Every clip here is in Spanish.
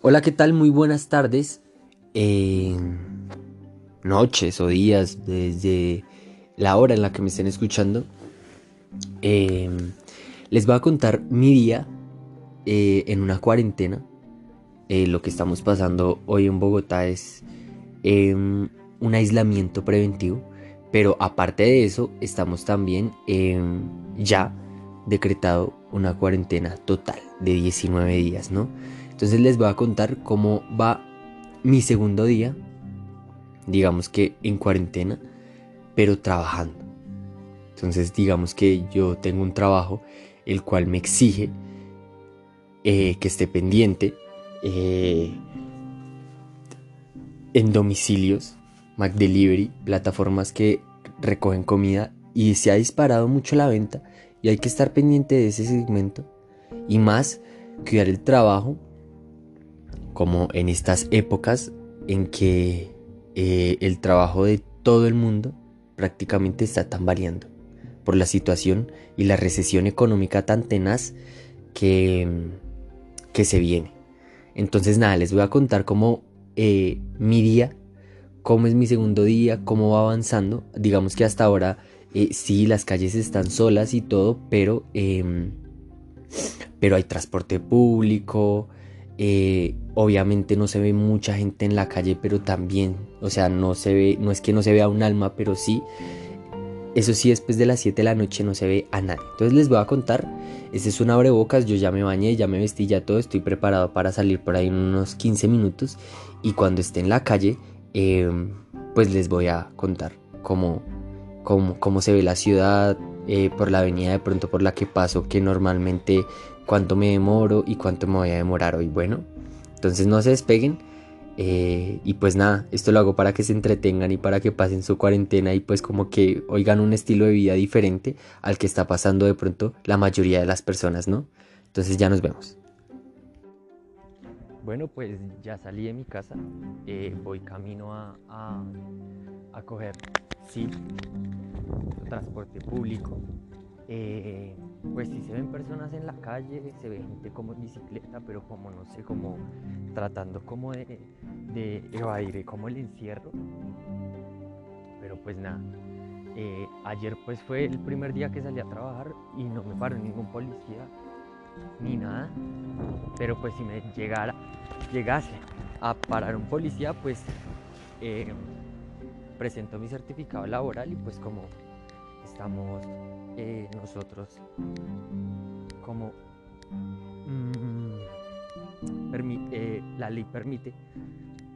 Hola, ¿qué tal? Muy buenas tardes, eh, noches o días, desde la hora en la que me estén escuchando. Eh, les voy a contar mi día eh, en una cuarentena. lo que estamos pasando hoy en Bogotá es em, un aislamiento preventivo, pero aparte de eso, estamos también em, ya decretado una cuarentena total de 19 días, ¿no? Entonces les voy a contar cómo va mi segundo día, digamos que en cuarentena, pero trabajando. Entonces digamos que yo tengo un trabajo el cual me exige eh, que esté pendiente eh, en domicilios, McDelivery, plataformas que recogen comida y se ha disparado mucho la venta y hay que estar pendiente de ese segmento y más cuidar el trabajo como en estas épocas en que eh, el trabajo de todo el mundo prácticamente está tambaleando por la situación y la recesión económica tan tenaz que, que se viene. Entonces nada, les voy a contar cómo eh, mi día, cómo es mi segundo día, cómo va avanzando. Digamos que hasta ahora eh, sí, las calles están solas y todo, pero, em, pero hay transporte público, eh, obviamente no se ve mucha gente en la calle, pero también, o sea, no se ve, no es que no se vea un alma, pero sí, eso sí, después de las 7 de la noche no se ve a nadie. Entonces les voy a contar, este es un abrebocas, yo ya me bañé, ya me vestí, ya todo, estoy preparado para salir por ahí en unos 15 minutos y cuando esté en la calle, em, pues les voy a contar cómo, cómo, cómo se ve la ciudad, eh, por la avenida de pronto por la que paso, que normalmente cuánto me demoro y cuánto me voy a demorar hoy. Bueno, entonces no se despeguen. Eh, y pues nada, esto lo hago para que se entretengan y para que pasen su cuarentena y pues como que oigan un estilo de vida diferente al que está pasando de pronto la mayoría de las personas, ¿no? Entonces ya nos vemos. Bueno, pues ya salí de mi casa, eh, voy camino a, a, a coger, sí, transporte público. Eh, pues si se ven personas en la calle, se ve gente como en bicicleta, pero como no sé, como tratando como de, de evadir como el encierro. Pero pues nada, eh, ayer pues fue el primer día que salí a trabajar y no me paró ningún policía ni nada. Pero pues si me llegara, llegase a parar un policía, pues eh, presento mi certificado laboral y pues como estamos eh, nosotros como mm, eh, la ley permite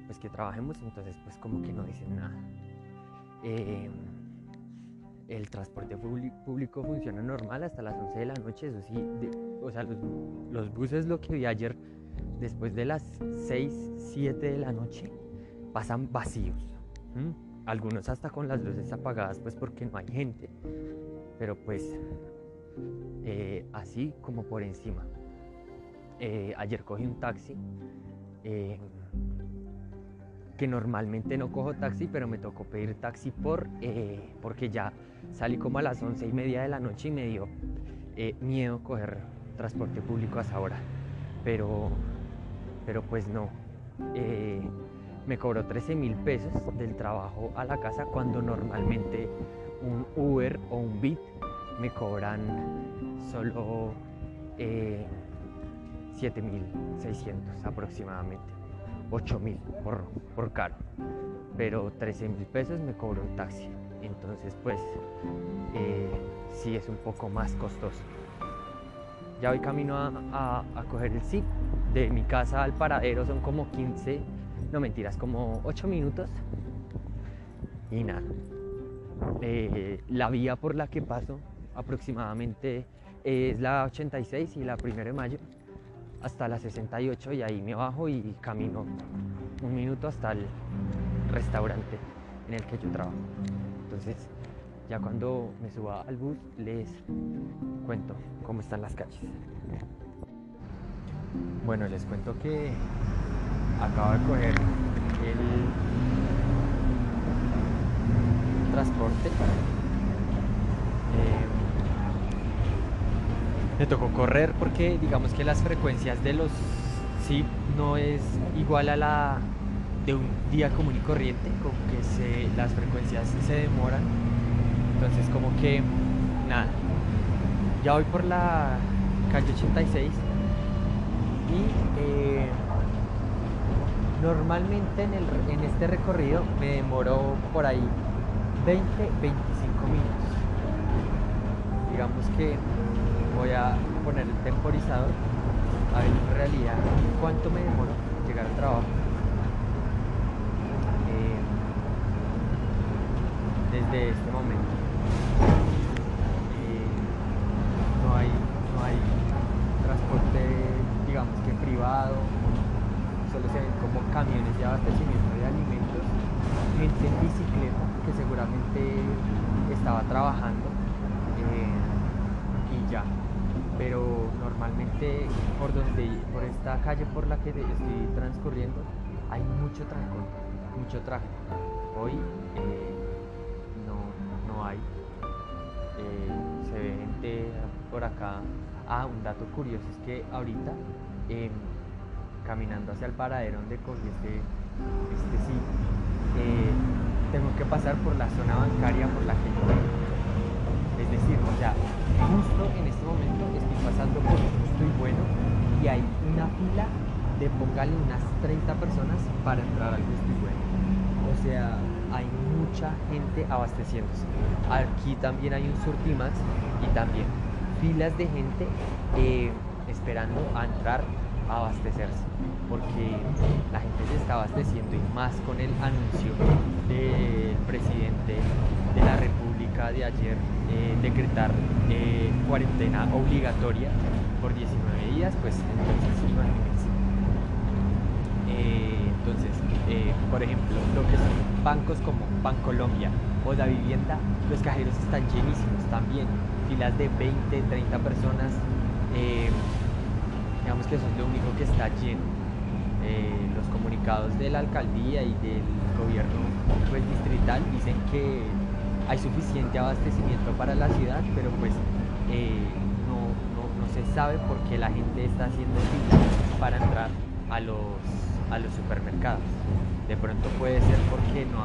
pues que trabajemos entonces pues como que no dicen nada. Em, el transporte público funciona normal hasta las 11 de la noche eso sí o sea los, buses lo que vi ayer después de las 6 7 de la noche pasan vacíos algunos hasta con las luces apagadas pues porque no hay gente pero pues eh, así como por encima. Eh, ayer cogí un taxi, eh, que normalmente no cojo taxi, pero me tocó pedir taxi por, porque ya salí como a las once y media de la noche y me dio miedo coger transporte público a esa hora. Pero, pero pues no. Me cobró 13 mil pesos del trabajo a la casa cuando normalmente un Uber o un Bit me cobran solo eh, 7.600 aproximadamente, 8.000 por, por caro, pero 13.000 pesos me cobra un taxi, entonces pues eh, sí es un poco más costoso. Ya voy camino a, a, coger el zip. De mi casa al paradero, son como 15, no mentiras, como 8 minutos y nada. Eh, la vía por la que paso aproximadamente es la 86 y la 1 de mayo hasta la 68 y ahí me bajo y camino un minuto hasta el restaurante en el que yo trabajo. Entonces ya cuando me suba al bus les cuento cómo están las calles. Bueno, les cuento que acabo de coger el transporte. Eh, me tocó correr porque digamos que las frecuencias de los sí, no es igual a la de un día común y corriente, como que se, las frecuencias se demoran. Entonces como que, nada, ya voy por la calle 86 y eh, normalmente en, el, en este recorrido me demoro por ahí 20, 25 minutos. Digamos que voy a poner el temporizador a ver en realidad cuánto me demoro llegar al trabajo. Eh, desde este momento. Eh, no, hay, no hay transporte, digamos que privado, solo se ven como camiones de abastecimiento de alimentos, gente en bicicleta que seguramente estaba trabajando eh, y ya pero normalmente por donde por esta calle por la que estoy transcurriendo hay mucho trancón, mucho tráfico. Hoy eh, no, no, hay. Eh, se ve gente por acá. Ah, un dato curioso es que ahorita em, caminando hacia el paradero donde cogí este, este sí, eh, tengo que pasar por la zona bancaria por la que yo decir, o sea, justo en este momento estoy pasando por justo y bueno y hay una fila de póngale unas 30 personas para entrar al justo y bueno. O sea, hay mucha gente abasteciéndose. Aquí también hay un Surtimax y también filas de gente eh, esperando a entrar a abastecerse porque la gente se está abasteciendo y más con el anuncio del presidente de la República de ayer eh, decretar eh, cuarentena obligatoria por 19 días, pues entonces imagínense. Eh, entonces, por ejemplo, lo que son bancos como Bancolombia o la vivienda, los cajeros están llenísimos también, filas de 20, 30 personas, digamos que eso es lo único que está lleno. los comunicados de la alcaldía y del gobierno pues, distrital dicen que hay suficiente abastecimiento para la ciudad, pero pues eh, no, se sabe por qué la gente está haciendo fila para entrar a los, a los supermercados. De pronto puede ser porque no,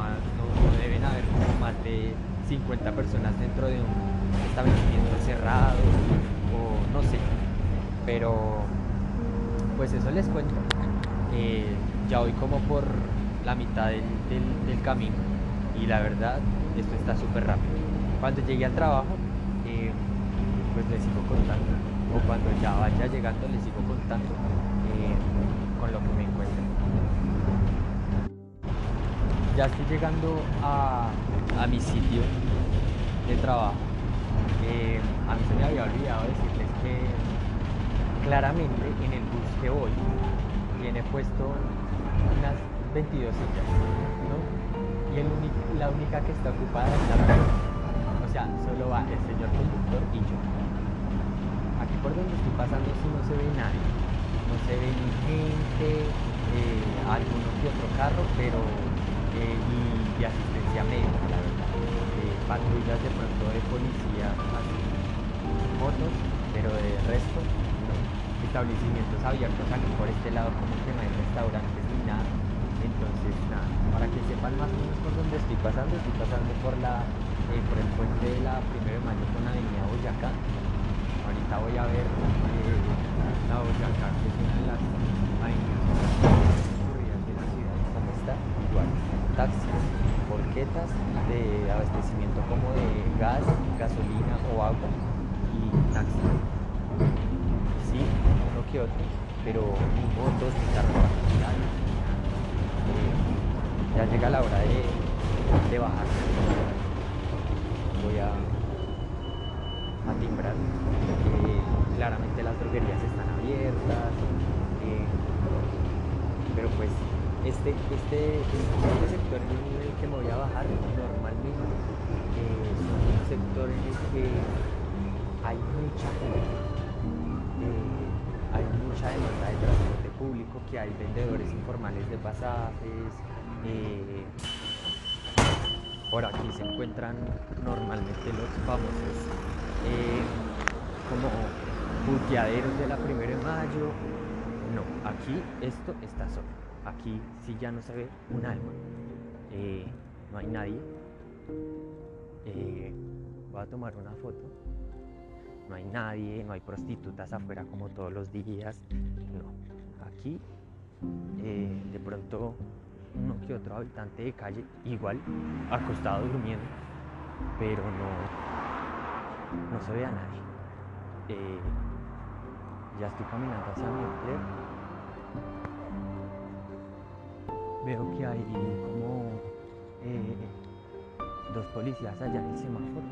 deben haber más de 50 personas dentro de un establecimiento cerrado o no sé. Pero pues eso les cuento. Eh, ya voy como por la mitad del camino y la verdad esto está súper rápido. Cuando llegue al trabajo, eh, pues les sigo contando. O cuando ya vaya llegando, les sigo contando eh, con lo que me encuentro. Ya estoy llegando a, mi sitio de trabajo. Eh, a mí se me había olvidado decirles que claramente en el bus que voy tiene puesto unas 22 sillas. La única que está ocupada es la puerta. O sea, solo va el señor conductor y yo. Aquí por donde estoy pasando sí no se ve nadie. No se ve ni gente, eh, alguno que otro carro, pero eh, y de asistencia médica, la verdad. Eh, patrullas de pronto de policía, motos, pero de resto, no. establecimientos abiertos aquí por este lado como que no hay restaurantes ni nada para que sepan más o menos por dónde estoy pasando, estoy pasando por la eh, por el puente de la 1 de mayo con la avenida Boyacá. Ahorita voy a ver eh, la Boyacá, que es una de las avenidas más de la ciudad. ¿Cómo está? Igual, taxis, porquetas de abastecimiento como de gas, gasolina o agua y taxis. Sí, uno que otro, pero motos ni carros ya llega la hora de, de bajar. Voy a, a timbrar. claramente las droguerías están abiertas. Eh, pero pues este, este, este sector en el que me voy a bajar normalmente eh, es un sector en el que hay mucha gente. Eh, hay mucha demanda de público, que hay vendedores informales de pasajes, eh, por aquí se encuentran normalmente los famosos eh, como puteaderos de la primera de mayo no, aquí esto está solo. Aquí sí ya no se ve un alma. Eh, no hay nadie. Eh, voy a tomar una foto. No hay nadie, no hay prostitutas afuera como todos los días. No, aquí eh, de pronto uno que otro habitante de calle, igual acostado durmiendo, pero no, no se ve a nadie. ya estoy caminando hacia mi empleo. Veo que hay como dos policías allá en el semáforo.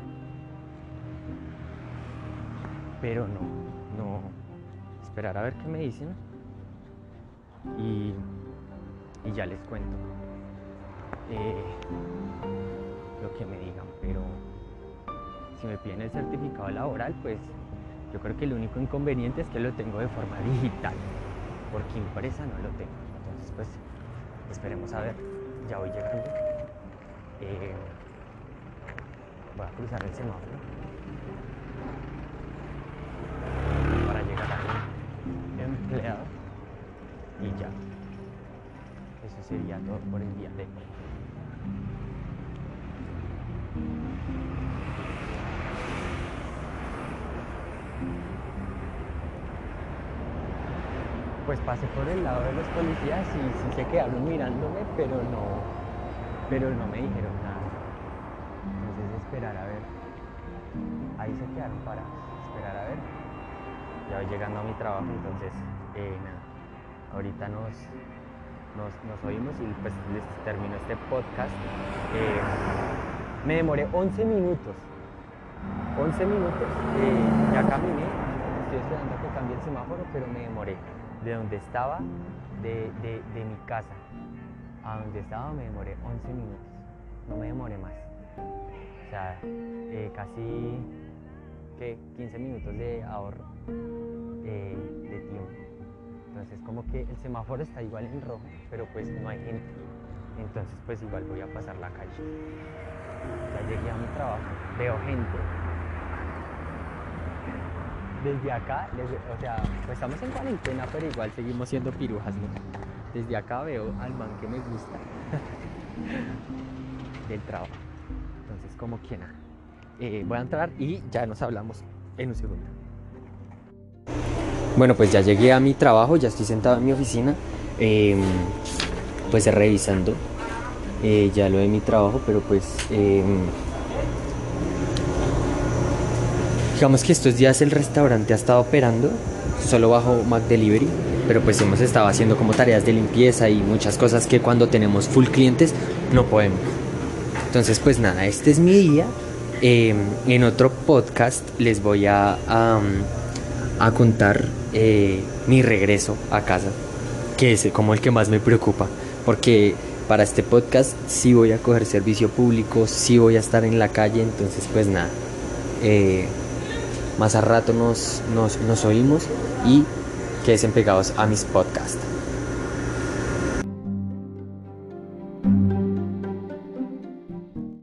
Pero no, no. Esperar a ver qué me dicen. Y, ya les cuento eh, lo que me digan. Pero si me piden el certificado laboral, pues yo creo que el único inconveniente es que lo tengo de forma digital. Porque impresa no lo tengo. Entonces, pues esperemos a ver. Ya voy llegando. Eh, voy a cruzar el semáforo para llegar al empleado y ya. Eso sería todo por el día de hoy. Pues pasé por el lado de los policías y sí se quedaron mirándome, pero no, pero no me dijeron nada esperar a ver. Ahí se quedaron para esperar a ver. Ya voy llegando a mi trabajo, entonces eh, nada, ahorita nos, nos, oímos y pues les termino este podcast. Me demoré 11 minutos. 11 minutos, eh, ya caminé, estoy esperando que cambie el semáforo, pero me demoré. De donde estaba, de, de mi casa a donde estaba me demoré 11 minutos, no me demoré más. O sea, eh, casi 15 minutos de ahorro eh, de tiempo. Entonces como que el semáforo está igual en rojo, pero pues no hay gente. Entonces pues igual voy a pasar la calle. Ya llegué a mi trabajo, veo gente. Desde acá, o sea, pues estamos en cuarentena, pero igual seguimos siendo pirujas, ¿no? Desde acá veo al man que me gusta del trabajo como quien eh, voy a entrar y ya nos hablamos en un segundo. Bueno, pues ya llegué a mi trabajo, ya estoy sentado en mi oficina, em, pues revisando eh, ya lo de mi trabajo, pero pues em, digamos que estos días el restaurante ha estado operando solo bajo Mac Delivery, pero pues hemos estado haciendo como tareas de limpieza y muchas cosas que cuando tenemos full clientes no podemos. Entonces, pues nada, este es mi día. Em, en otro podcast les voy a, a, contar eh, mi regreso a casa, que es como el que más me preocupa, porque para este podcast sí voy a coger servicio público, sí voy a estar en la calle, entonces pues nada, eh, más a rato nos, nos, nos oímos y queden pegados a mis podcasts.